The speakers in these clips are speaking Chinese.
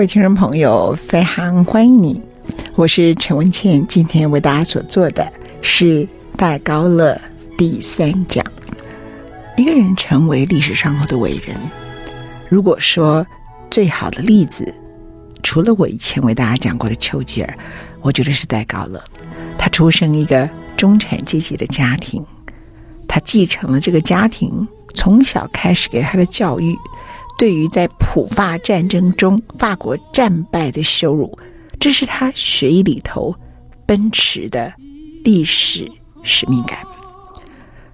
各位听众朋友，非常欢迎你，我是陈文倩。今天为大家所做的是戴高乐第三讲。一个人成为历史上的伟人，如果说最好的例子，除了我以前为大家讲过的丘吉尔，我觉得是戴高乐。他出生一个中产阶级的家庭，他继承了这个家庭从小开始给他的教育。对于在普法战争中法国战败的羞辱，这是他血液里头奔驰的历史使命感。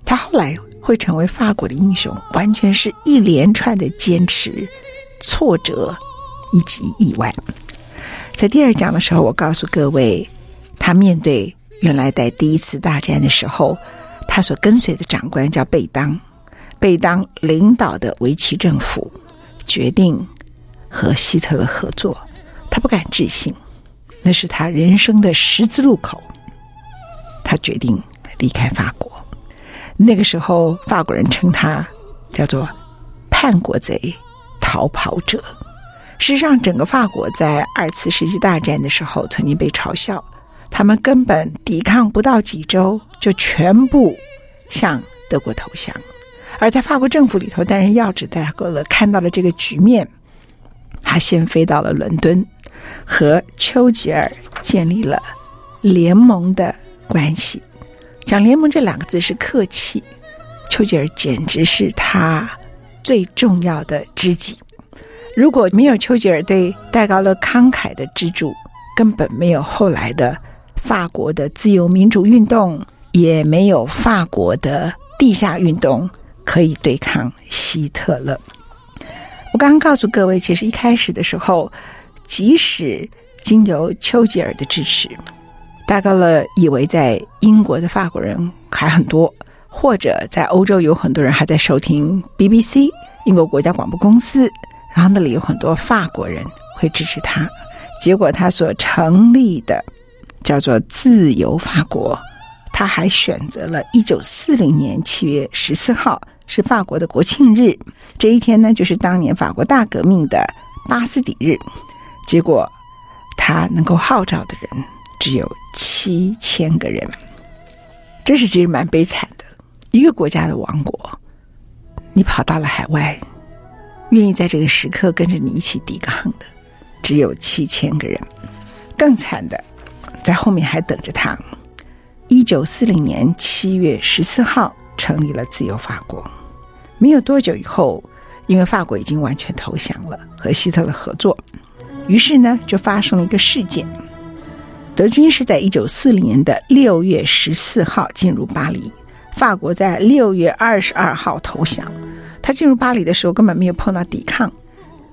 他后来会成为法国的英雄，完全是一连串的坚持、挫折以及意外。在第二讲的时候，我告诉各位，他面对原来在第一次大战的时候，他所跟随的长官叫贝当，贝当领导的维奇政府。决定和希特勒合作，他不敢置信，那是他人生的十字路口。他决定离开法国。那个时候，法国人称他叫做“叛国贼”、“逃跑者”。事实上，整个法国在二次世界大战的时候曾经被嘲笑，他们根本抵抗不到几周，就全部向德国投降。而在法国政府里头担任要职的戴高乐看到了这个局面，他先飞到了伦敦，和丘吉尔建立了联盟的关系。讲联盟这两个字是客气，丘吉尔简直是他最重要的知己。如果没有丘吉尔对戴高乐慷慨的资助，根本没有后来的法国的自由民主运动，也没有法国的地下运动。可以对抗希特勒。我刚刚告诉各位，其实一开始的时候，即使经由丘吉尔的支持，戴高乐以为在英国的法国人还很多，或者在欧洲有很多人还在收听 BBC 英国国家广播公司，然后那里有很多法国人会支持他。结果他所成立的叫做自由法国，他还选择了一九四零年七月十四号。是法国的国庆日，这一天呢，就是当年法国大革命的巴斯底日。结果，他能够号召的人只有七千个人，这是其实蛮悲惨的。一个国家的王国，你跑到了海外，愿意在这个时刻跟着你一起抵抗的，只有七千个人。更惨的，在后面还等着他。一九四零年七月十四号，成立了自由法国。没有多久以后，因为法国已经完全投降了，和希特勒合作，于是呢，就发生了一个事件。德军是在一九四零年的六月十四号进入巴黎，法国在六月二十二号投降。他进入巴黎的时候根本没有碰到抵抗，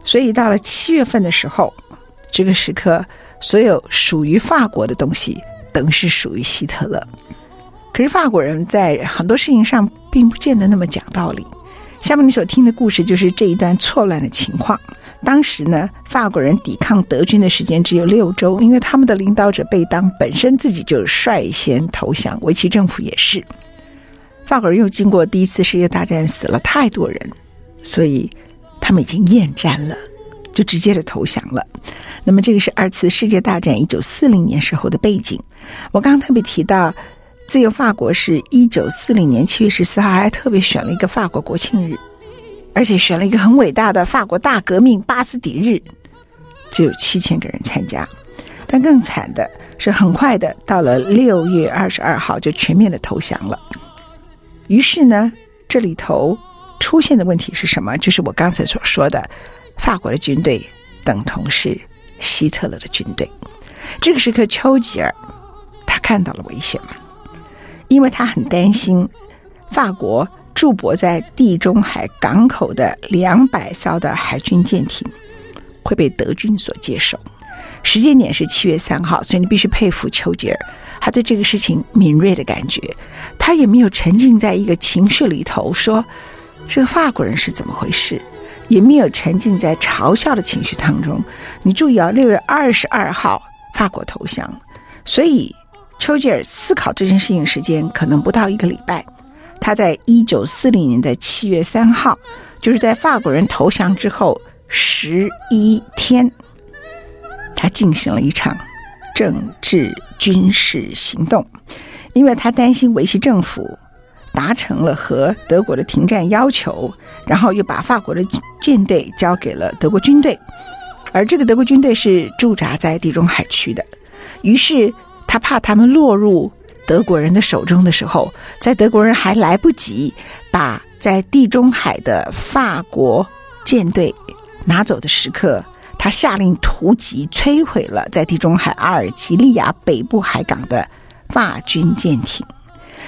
所以到了七月份的时候，这个时刻，所有属于法国的东西，等于是属于希特勒。可是法国人在很多事情上并不见得那么讲道理。下面你所听的故事就是这一段错乱的情况。当时呢，法国人抵抗德军的时间只有六周，因为他们的领导者贝当本身自己就率先投降，维奇政府也是。法国人又经过第一次世界大战死了太多人，所以他们已经厌战了，就直接的投降了。那么这个是二次世界大战一九四零年时候的背景。我刚刚特别提到。自由法国是一九四零年七月十四号，还特别选了一个法国国庆日，而且选了一个很伟大的法国大革命巴斯底日，只有七千个人参加。但更惨的是，很快的到了六月二十二号就全面的投降了。于是呢，这里头出现的问题是什么？就是我刚才所说的，法国的军队等同是希特勒的军队。这个时刻，丘吉尔看到了危险。因为他很担心法国驻泊在地中海港口的两百艘的海军舰艇会被德军所接手。时间点是七月三号，所以你必须佩服丘吉尔，他对这个事情敏锐的感觉，他也没有沉浸在一个情绪里头，说这个法国人是怎么回事，也没有沉浸在嘲笑的情绪当中。你注意啊，六月二十二号法国投降，所以丘吉尔思考这件事情时间可能不到一个礼拜。他在一九四零年的七月三号，就是在法国人投降之后十一天。他进行了一场政治军事行动，因为他担心维希政府达成了和德国的停战要求，然后又把法国的舰队交给了德国军队，而这个德国军队是驻扎在地中海区的，于是他怕他们落入德国人的手中的时候，在德国人还来不及把在地中海的法国舰队拿走的时刻。他下令突击摧毁了在地中海阿尔及利亚北部海港的法军舰艇，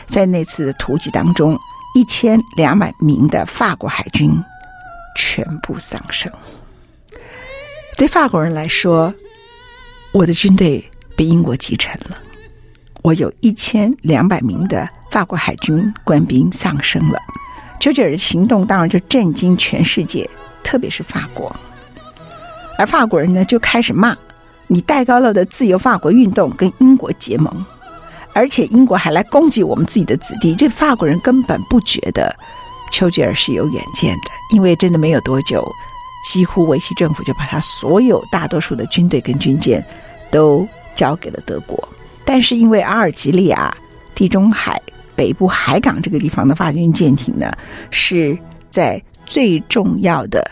在那次突击当中，一千两百名的法国海军全部丧生。对法国人来说，我的军队被英国击沉了，我有一千两百名的法国海军官兵丧生了。丘吉尔的行动当然就震惊全世界，特别是法国。而法国人呢，就开始骂你戴高乐的自由法国运动跟英国结盟，而且英国还来攻击我们自己的子弟。这法国人根本不觉得丘吉尔是有远见的，因为真的没有多久，几乎维希政府就把他所有大多数的军队跟军舰都交给了德国。但是因为阿尔及利亚、地中海北部海港这个地方的法军舰艇呢，是在最重要的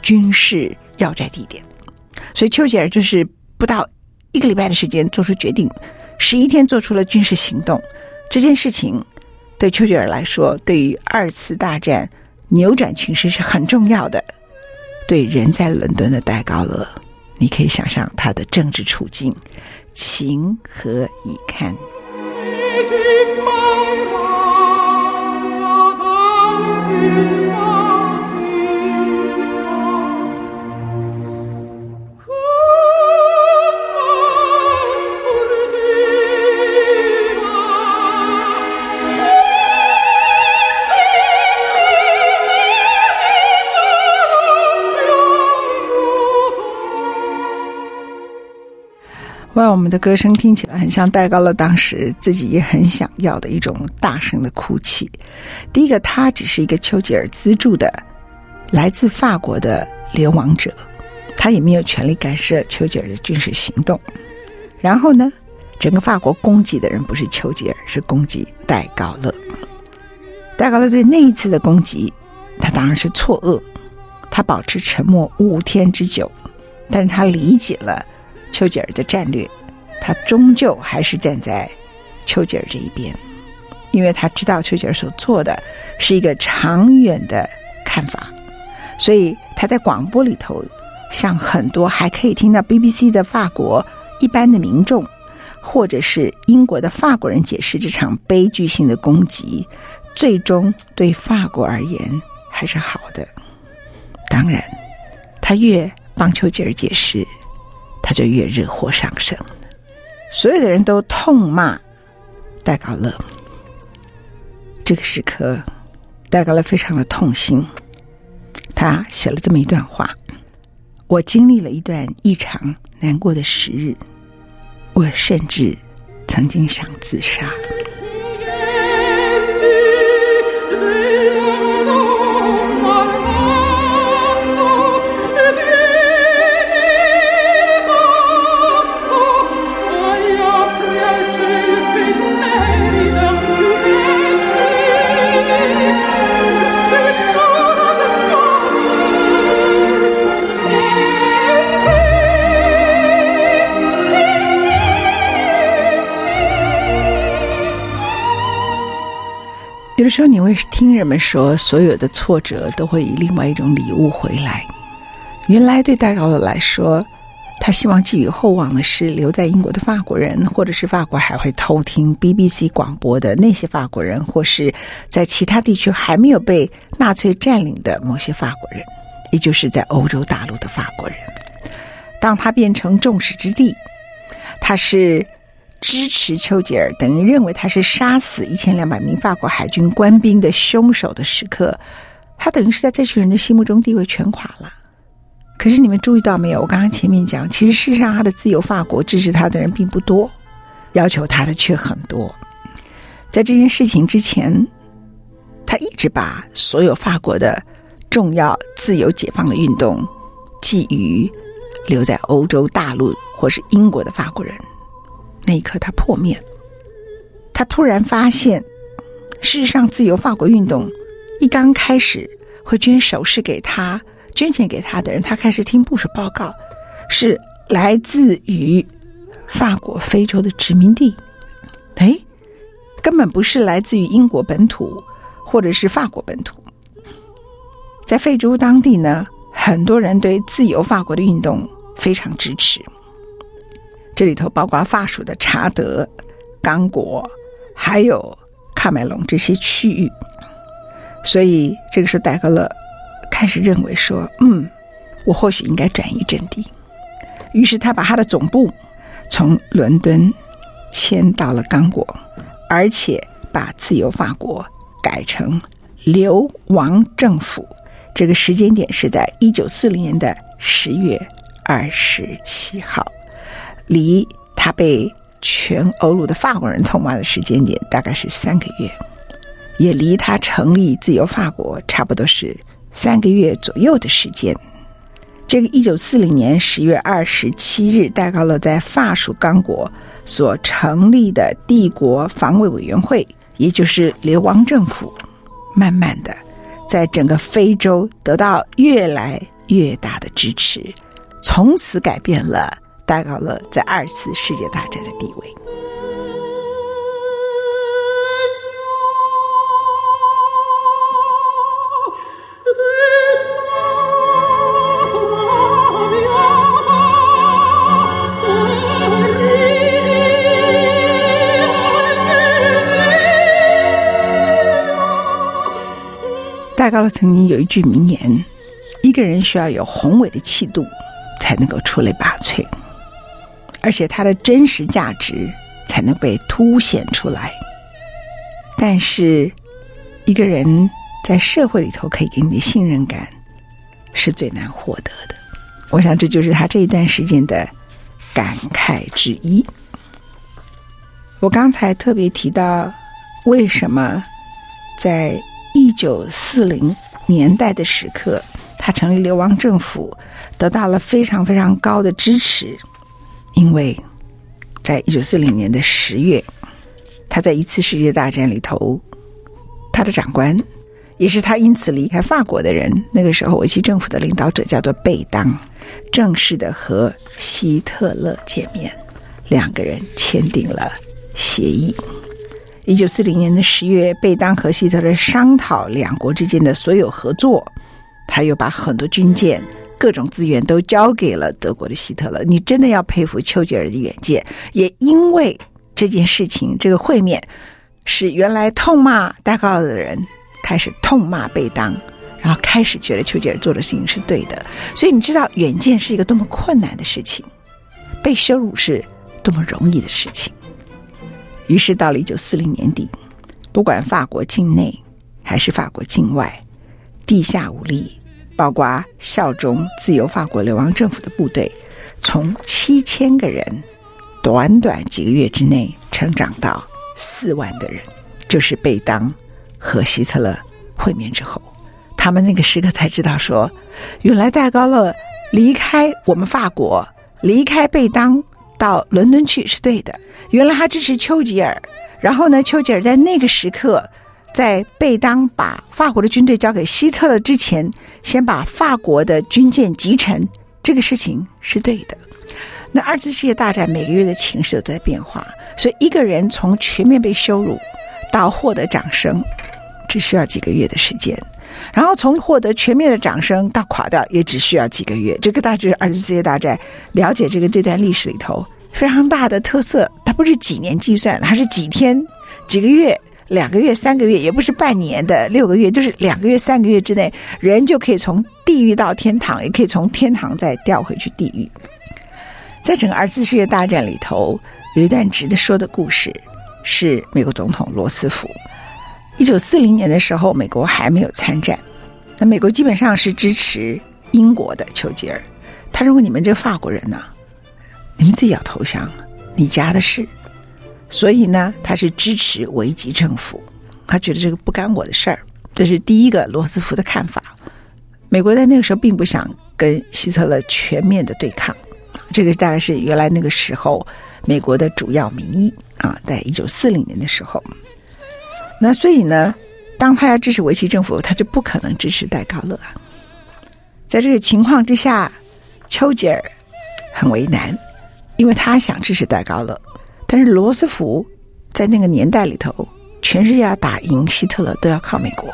军事。要债地点，所以丘吉尔就是不到一个礼拜的时间做出决定，十一天做出了军事行动。这件事情对丘吉尔来说，对于二次大战扭转情势是很重要的。对人在伦敦的戴高乐，你可以想象他的政治处境，情何以堪？哇，我们的歌声听起来很像戴高乐当时自己也很想要的一种大声的哭泣。第一个，他只是一个丘吉尔资助的来自法国的流亡者，他也没有权利干涉丘吉尔的军事行动。然后呢，整个法国攻击的人不是丘吉尔，是攻击戴高乐。戴高乐对那一次的攻击，他当然是错愕，他保持沉默五天之久，但是他理解了。丘吉尔的战略，他终究还是站在丘吉尔这一边，因为他知道丘吉尔所做的是一个长远的看法，所以他在广播里头向很多还可以听到 BBC 的法国一般的民众，或者是英国的法国人解释这场悲剧性的攻击，最终对法国而言还是好的。当然，他越帮丘吉尔解释。他就越热火上身，所有的人都痛骂戴高乐。这个时刻，戴高乐非常的痛心，他写了这么一段话：“我经历了一段异常难过的时日，我甚至曾经想自杀。”有时候，你会听人们说，所有的挫折都会以另外一种礼物回来。原来，对戴高乐来说，他希望寄予厚望的是留在英国的法国人，或者是法国还会偷听 BBC 广播的那些法国人，或是在其他地区还没有被纳粹占领的某些法国人，也就是在欧洲大陆的法国人。当他变成众矢之的，他是支持丘吉尔，等于认为他是杀死一千两百名法国海军官兵的凶手的时刻，他等于是在这群人的心目中地位全垮了。可是你们注意到没有？我刚刚前面讲，其实事实上他的自由法国支持他的人并不多，要求他的却很多。在这件事情之前，他一直把所有法国的重要自由解放的运动寄予留在欧洲大陆或是英国的法国人。那一刻，他破灭了。他突然发现，事实上，自由法国运动一刚开始会捐首饰给他。捐钱给他的人，他开始听部署报告，是来自于法国非洲的殖民地，哎，根本不是来自于英国本土或者是法国本土。在非洲当地呢，很多人对自由法国的运动非常支持，这里头包括法属的查德、刚果，还有喀麦隆这些区域，所以这个是戴高乐。开始认为说，嗯，我或许应该转移阵地。于是他把他的总部从伦敦迁到了刚果，而且把自由法国改成流亡政府。这个时间点是在一九四零年的十月二十七号，离他被全欧陆的法国人痛骂的时间点大概是三个月，也离他成立自由法国差不多是。三个月左右的时间，这个一九四零年十月二十七日，戴高乐在法属刚果所成立的帝国防卫委员会，也就是流亡政府，慢慢的在整个非洲得到越来越大的支持，从此改变了戴高乐在二次世界大战的地位。戴高乐曾经有一句名言：“一个人需要有宏伟的气度，才能够出类拔萃，而且他的真实价值才能被凸显出来。但是，一个人在社会里头可以给你的信任感，是最难获得的。我想，这就是他这一段时间的感慨之一。我刚才特别提到，为什么在。一九四零年代的时刻，他成立流亡政府，得到了非常非常高的支持。因为，在一九四零年的十月，他在一次世界大战里头，他的长官也是他因此离开法国的人，那个时候维希政府的领导者叫做贝当，正式的和希特勒见面，两个人签订了协议。一九四零年的十月，贝当和希特勒商讨两国之间的所有合作，他又把很多军舰、各种资源都交给了德国的希特勒。你真的要佩服丘吉尔的远见。也因为这件事情，这个会面使原来痛骂戴高乐的人开始痛骂贝当，然后开始觉得丘吉尔做的事情是对的。所以你知道，远见是一个多么困难的事情，被羞辱是多么容易的事情。于是到了一九四零年底，不管法国境内还是法国境外，地下武力，包括效忠自由法国流亡政府的部队，从七千个人，短短几个月之内成长到四万的人。就是贝当和希特勒会面之后，他们那个时刻才知道说，原来戴高乐离开我们法国，离开贝当。到伦敦去是对的。原来他支持丘吉尔，然后呢，丘吉尔在那个时刻，在贝当把法国的军队交给希特勒之前，先把法国的军舰击沉，这个事情是对的。那二次世界大战每个月的情势都在变化，所以一个人从全面被羞辱到获得掌声，只需要几个月的时间。然后从获得全面的掌声到垮掉，也只需要几个月。这个大致是二次世界大战，了解这个这段历史里头非常大的特色，它不是几年计算，它是几天、几个月、两个月、三个月，也不是半年的六个月，就是两个月、三个月之内，人就可以从地狱到天堂，也可以从天堂再掉回去地狱。在整个二次世界大战里头，有一段值得说的故事，是美国总统罗斯福。一九四零年的时候，美国还没有参战，那美国基本上是支持英国的丘吉尔。他认为你们这法国人呢，你们自己要投降，你家的事。所以呢，他是支持维吉政府，他觉得这个不干我的事儿。这是第一个罗斯福的看法。美国在那个时候并不想跟希特勒全面的对抗，这个大概是原来那个时候美国的主要民意啊，在一九四零年的时候。那所以呢，当他要支持维希政府，他就不可能支持戴高乐啊。在这个情况之下，丘吉尔很为难，因为他想支持戴高乐，但是罗斯福在那个年代里头，全世界要打赢希特勒都要靠美国，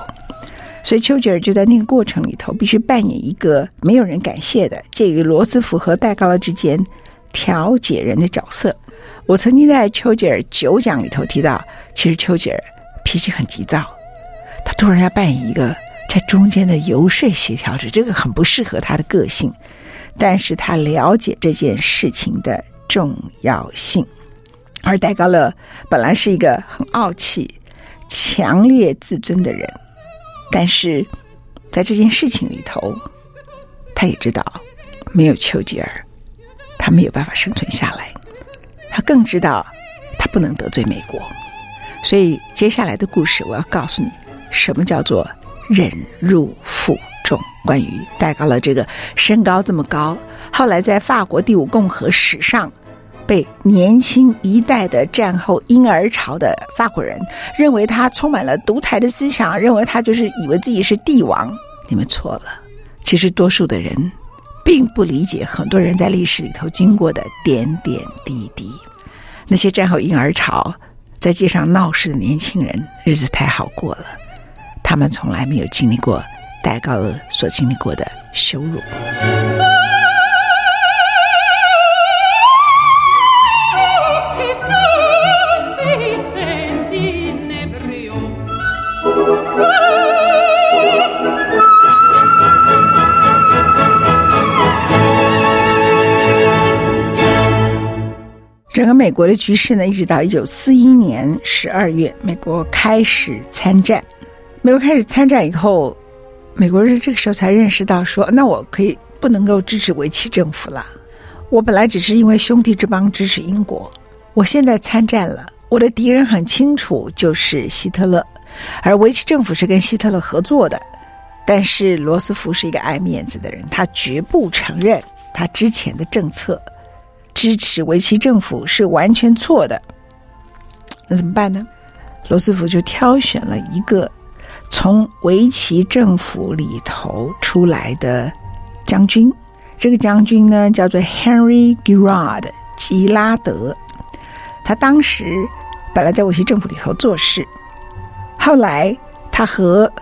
所以丘吉尔就在那个过程里头必须扮演一个没有人感谢的介于罗斯福和戴高乐之间调解人的角色。我曾经在丘吉尔九讲里头提到，其实丘吉尔。脾气很急躁，他突然要扮演一个在中间的游说协调者，这个很不适合他的个性。但是他了解这件事情的重要性。而戴高乐本来是一个很傲气、强烈自尊的人，但是在这件事情里头，他也知道没有丘吉尔，他没有办法生存下来。他更知道他不能得罪美国。所以接下来的故事，我要告诉你，什么叫做忍辱负重。关于戴高乐这个身高这么高，后来在法国第五共和史上被年轻一代的战后婴儿潮的法国人认为他充满了独裁的思想，认为他就是以为自己是帝王。你们错了，其实多数的人并不理解很多人在历史里头经过的点点滴滴。那些战后婴儿潮。在街上闹事的年轻人，日子太好过了。他们从来没有经历过戴高乐所经历过的羞辱。国的局势呢，一直到一九四一年十二月，美国开始参战。美国开始参战以后，美国人这个时候才认识到说，那我可以不能够支持维奇政府了。我本来只是因为兄弟之邦支持英国，我现在参战了，我的敌人很清楚，就是希特勒，而维奇政府是跟希特勒合作的。但是罗斯福是一个爱面子的人，他绝不承认他之前的政策。支持维奇政府是完全错的，那怎么办呢？罗斯福就挑选了一个从维奇政府里头出来的将军，这个将军呢叫做 Henry Girard 吉拉德，他当时本来在维奇政府里头做事，后来他和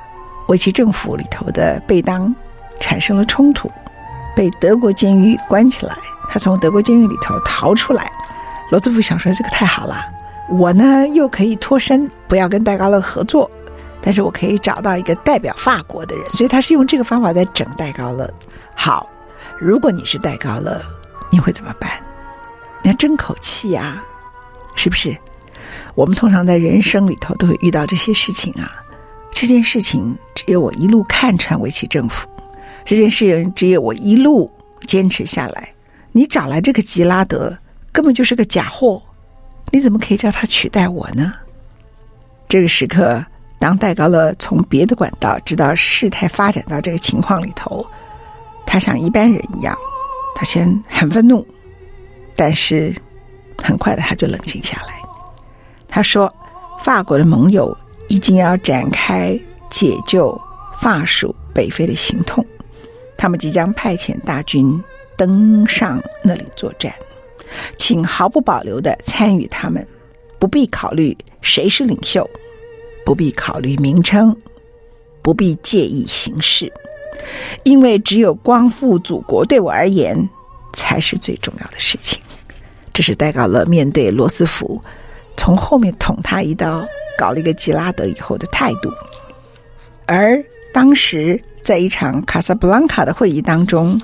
维奇政府里头的贝当产生了冲突，被德国监狱关起来。他从德国监狱里头逃出来，罗斯福想说：“这个太好了，我呢又可以脱身，不要跟戴高乐合作，但是我可以找到一个代表法国的人，所以他是用这个方法在整戴高乐。好，如果你是戴高乐，你会怎么办？你要争口气呀，是不是？我们通常在人生里头都会遇到这些事情啊。这件事情只有我一路看穿维奇政府，这件事情只有我一路坚持下来。”你找来这个吉拉德，根本就是个假货，你怎么可以叫他取代我呢？这个时刻，当戴高乐从别的管道知道事态发展到这个情况里头，他像一般人一样，他先很愤怒，但是很快的他就冷静下来。他说：“法国的盟友已经要展开解救法属北非的行动，他们即将派遣大军。”登上那里作战，请毫不保留地参与他们，不必考虑谁是领袖，不必考虑名称，不必介意形式，因为只有光复祖国对我而言才是最重要的事情。这是戴高乐面对罗斯福从后面捅他一刀，搞了一个吉拉德以后的态度。而当时在一场卡萨布兰卡的会议当中，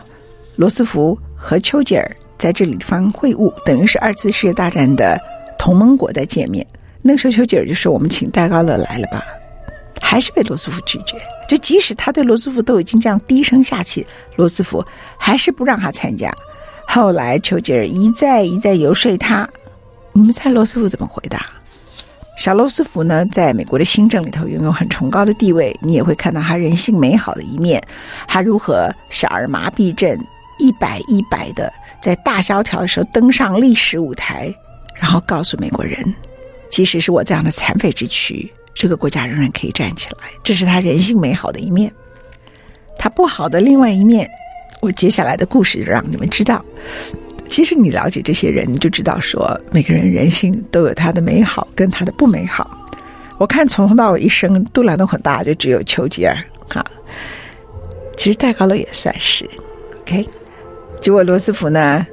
罗斯福和丘吉尔在这里方会晤，等于是二次世界大战的同盟国在见面。那个时候，丘吉尔就说：“我们请戴高乐来了吧。”还是被罗斯福拒绝。就即使他对罗斯福都已经这样低声下气，罗斯福还是不让他参加。后来丘吉尔一再一再游说他，你们猜罗斯福怎么回答？小罗斯福呢，在美国的新政里头拥有很崇高的地位，你也会看到他人性美好的一面。他如何小儿麻痹症一摆一摆的在大萧条的时候登上历史舞台，然后告诉美国人，即使是我这样的残废之躯。这个国家仍然可以站起来，这是他人性美好的一面。他不好的另外一面，我接下来的故事让你们知道。其实你了解这些人，你就知道说，每个人人性都有他的美好跟他的不美好。我看从头到尾一生肚腩都很大，就只有丘吉尔哈。其实戴高乐也算是 OK。结果罗斯福呢，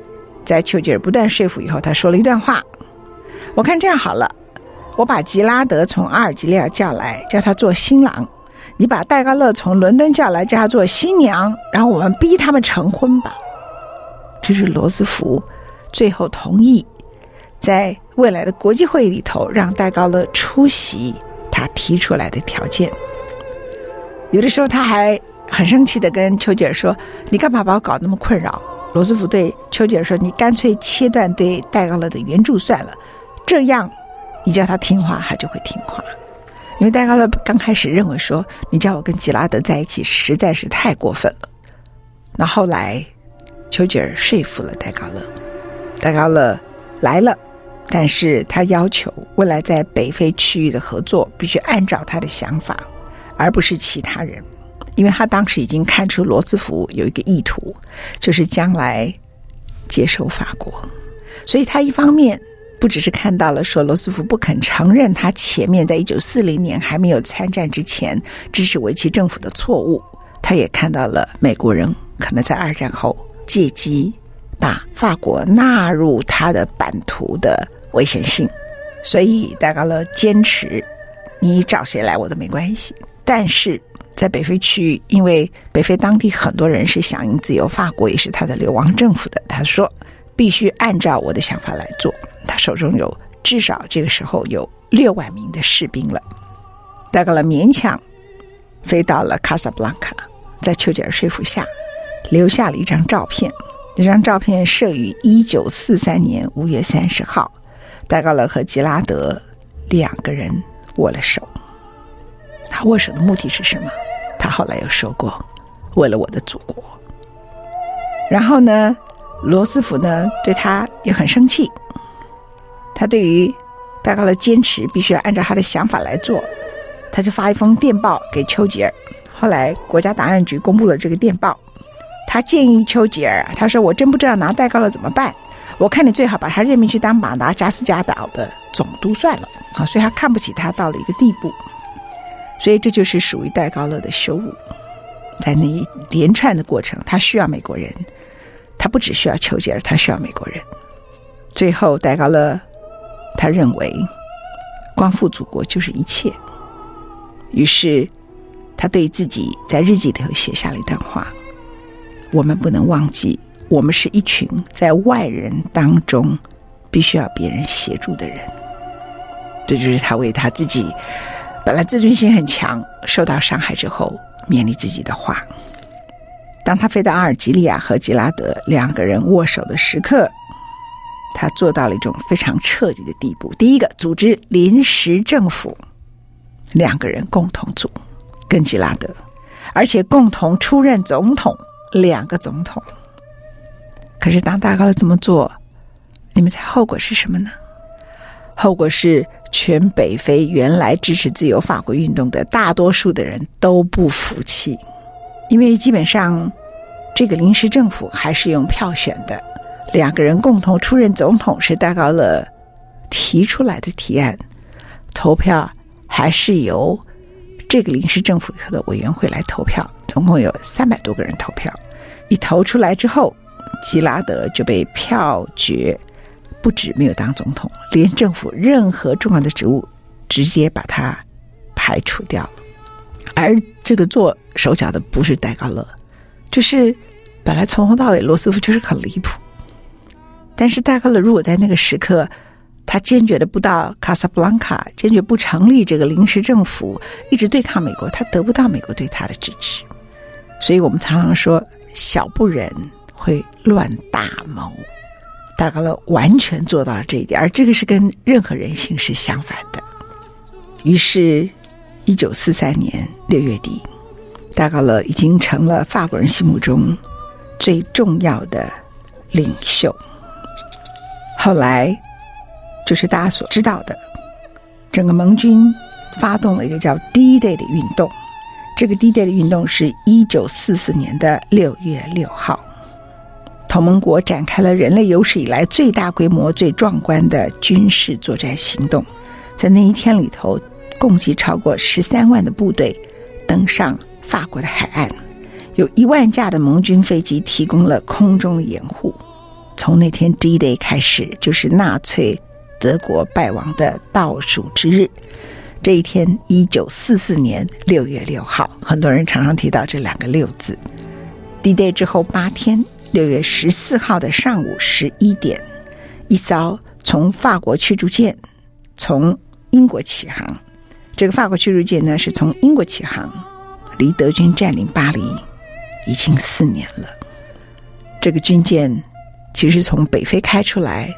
在丘吉尔不断说服以后，他说了一段话。我看这样好了。我把吉拉德从阿尔及利亚叫来，叫他做新郎；你把戴高乐从伦敦叫来，叫他做新娘。然后我们逼他们成婚吧。就是罗斯福最后同意，在未来的国际会议里头让戴高乐出席他提出来的条件。有的时候他还很生气的跟丘吉尔说：“你干嘛把我搞那么困扰？”罗斯福对丘吉尔说：“你干脆切断对戴高乐的援助算了，这样。”你叫他听话，他就会听话。因为戴高乐刚开始认为说，你叫我跟吉拉德在一起实在是太过分了。那后来，丘吉尔说服了戴高乐，戴高乐来了，但是他要求未来在北非区域的合作必须按照他的想法，而不是其他人，因为他当时已经看出罗斯福有一个意图，就是将来接收法国，所以他一方面。不只是看到了说罗斯福不肯承认他前面在一九四零年还没有参战之前支持维奇政府的错误，他也看到了美国人可能在二战后借机把法国纳入他的版图的危险性，所以戴高乐坚持你找谁来我都没关系。但是在北非区域，因为北非当地很多人是响应自由，法国也是他的流亡政府的，他说必须按照我的想法来做。他手中有至少这个时候有六万名的士兵了，戴高乐勉强飞到了卡萨布兰卡，在丘吉尔说服下，留下了一张照片。这张照片摄于一九四三年五月三十号，戴高乐和吉拉德两个人握了手。他握手的目的是什么？他后来又说过：“为了我的祖国。”然后呢，罗斯福呢对他也很生气。他对于戴高乐坚持必须要按照他的想法来做，他就发一封电报给丘吉尔。后来国家档案局公布了这个电报，他建议丘吉尔，他说：“我真不知道拿戴高乐怎么办，我看你最好把他任命去当马达加斯加岛的总督算了。”啊，所以他看不起他到了一个地步，所以这就是属于戴高乐的羞辱。在那一连串的过程，他需要美国人，他不只需要丘吉尔，他需要美国人。最后，戴高乐。他认为，光复祖国就是一切。于是，他对自己在日记里头写下了一段话：“我们不能忘记，我们是一群在外人当中必须要别人协助的人。”这就是他为他自己本来自尊心很强，受到伤害之后勉励自己的话。当他飞到阿尔及利亚和吉拉德两个人握手的时刻。他做到了一种非常彻底的地步。第一个，组织临时政府，两个人共同组，跟吉拉德，而且共同出任总统，两个总统。可是当戴高乐这么做，你们猜后果是什么呢？后果是全北非原来支持自由法国运动的大多数的人都不服气，因为基本上这个临时政府还是用票选的。两个人共同出任总统是戴高乐提出来的提案，投票还是由这个临时政府的委员会来投票，总共有三百多个人投票。一投出来之后，吉拉德就被票决，不止没有当总统，连政府任何重要的职务，直接把他排除掉了。而这个做手脚的不是戴高乐，就是本来从头到尾罗斯福就是很离谱。但是戴高乐如果在那个时刻，他坚决的不到卡萨布兰卡，坚决不成立这个临时政府，一直对抗美国，他得不到美国对他的支持。所以我们常常说，小不忍会乱大谋。戴高乐完全做到了这一点，而这个是跟任何人性是相反的。于是，一九四三年六月底，戴高乐已经成了法国人心目中最重要的领袖。后来，就是大家所知道的，整个盟军发动了一个叫 D-Day 的运动。这个 D-Day 的运动是一九四四年的六月六号，同盟国展开了人类有史以来最大规模、最壮观的军事作战行动。在那一天里头，共计超过十三万的部队登上法国的海岸，有一万架的盟军飞机提供了空中的掩护。从那天 D-Day 开始，就是纳粹德国败亡的倒数之日。这一天，一九四四年六月六号，很多人常常提到这两个“六”字。D-Day 之后八天，六月十四号的上午十一点，一艘从法国驱逐舰从英国起航。这个法国驱逐舰呢，是从英国起航，离德军占领巴黎已经四年了。这个军舰。其实从北非开出来，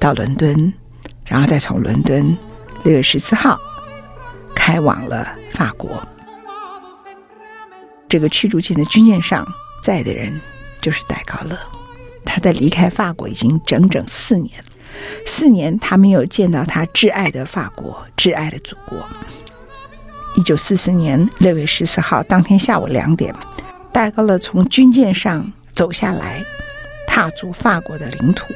到伦敦，然后再从伦敦六月十四号开往了法国。这个驱逐舰的军舰上载的人就是戴高乐，他在离开法国已经整整四年，四年他没有见到他挚爱的法国、挚爱的祖国。一九四四年六月十四号当天下午两点，戴高乐从军舰上走下来。踏足法国的领土。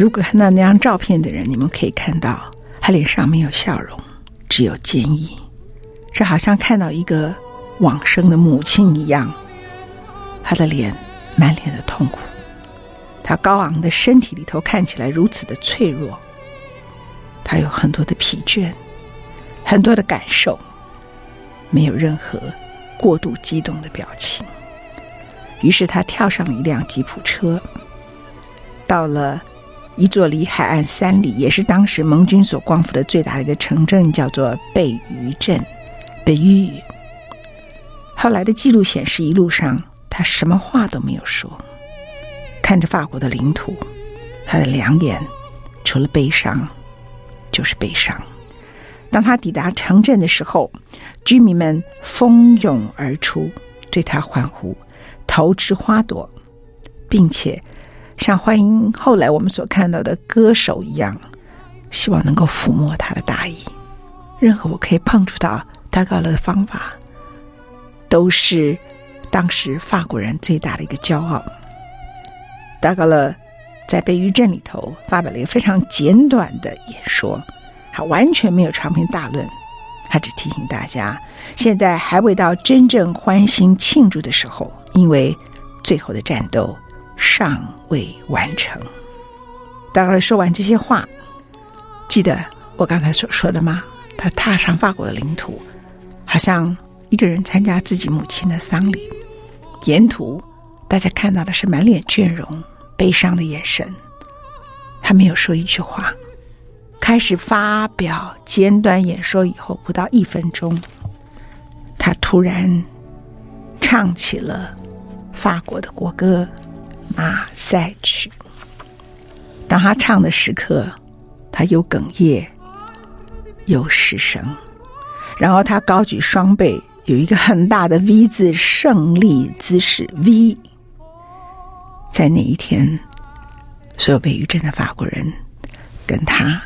如果看到那张照片的人，你们可以看到他脸上没有笑容，只有坚毅。这好像看到一个往生的母亲一样，他的脸满脸的痛苦，他高昂的身体里头看起来如此的脆弱，他有很多的疲倦，很多的感受，没有任何过度激动的表情。于是他跳上了一辆吉普车，到了一座离海岸三里，也是当时盟军所光复的最大的一个城镇，叫做贝鱼镇。贝鱼。后来的记录显示，一路上他什么话都没有说，看着法国的领土，他的两眼除了悲伤就是悲伤。当他抵达城镇的时候，居民们蜂拥而出，对他欢呼。投掷花朵，并且像欢迎后来我们所看到的歌手一样，希望能够抚摸他的大衣。任何我可以碰触到戴高乐的方法，都是当时法国人最大的一个骄傲。戴高乐在贝于镇里头发表了一个非常简短的演说，他完全没有长篇大论。他只提醒大家，现在还未到真正欢欣庆祝的时候，因为最后的战斗尚未完成。戴高乐说完这些话，记得我刚才所说的吗？他踏上法国的领土，好像一个人参加自己母亲的丧礼。沿途大家看到的是满脸倦容、悲伤的眼神。他没有说一句话。开始发表简短演说以后，不到一分钟，他突然唱起了法国的国歌《马赛曲》。当他唱的时刻，他有哽咽，有失声，然后他高举双臂，有一个很大的 V 字胜利姿势 V。在那一天，所有被于震的法国人跟他。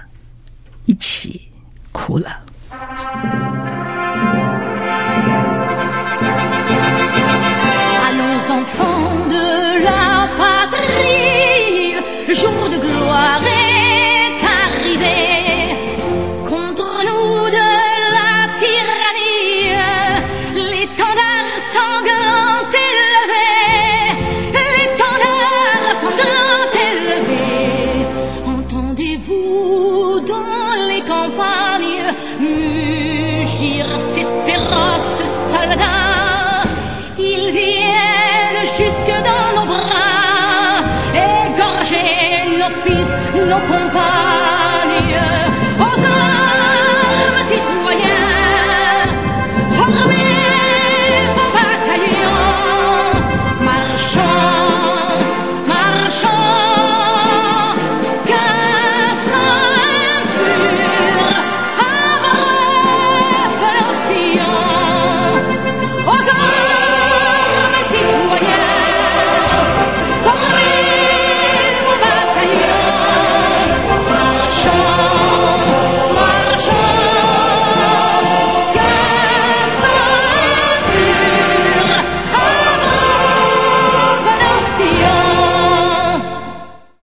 一起哭了。Dans les campagnes, mugir ces féroces soldats. Ils viennent jusque dans nos bras, égorger nos fils, nos compagnes.